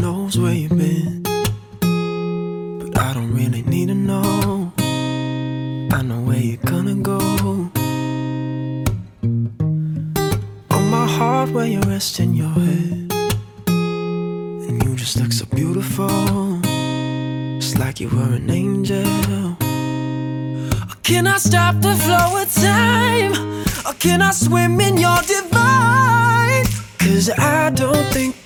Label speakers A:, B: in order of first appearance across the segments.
A: knows where you've been. But I don't really need to know. I know where you're gonna go. On my heart, where you rest in your head. And you just look so beautiful. It's like you were an angel. Or can I stop the flow of time? Or can I swim in your divine? Cause I don't think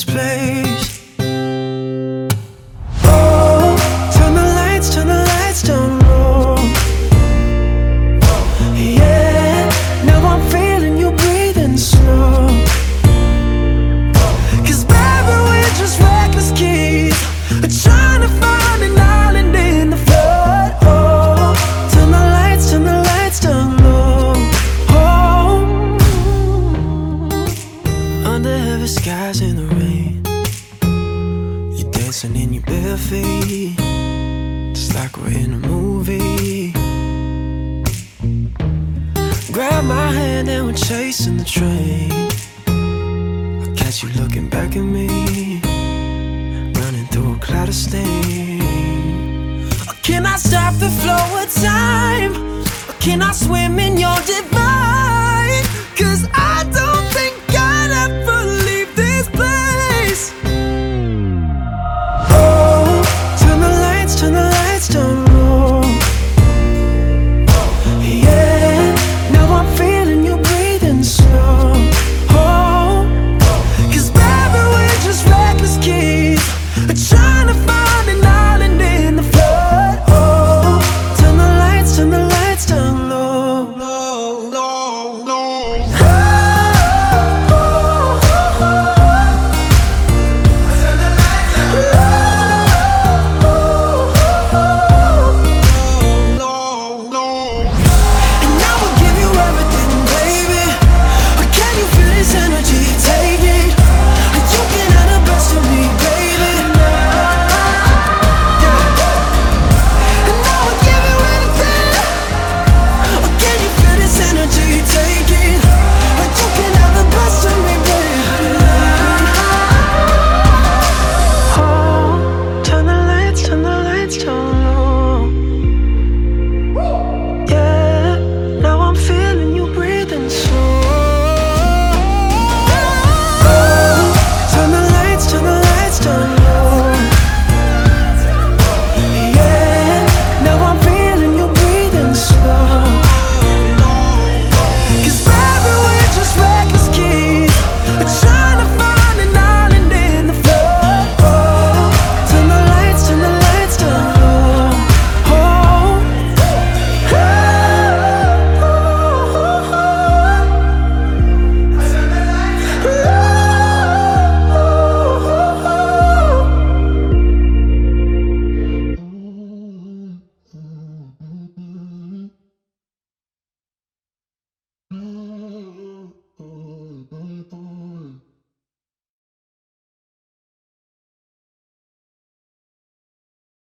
A: this place. Oh, turn the lights, turn the lights down low. Yeah, now I'm feeling you breathing slow. Cause baby, we're just reckless kids Trying to find an island in the flood Oh, turn the lights, turn the lights down low Oh, under heavy skies in the rain dancing in your bare feet Just like we're in a movie Grab my hand and we're chasing the train I catch you looking back at me, running through a cloud of steam. Can I stop the flow of time? Or can I swim in your divine?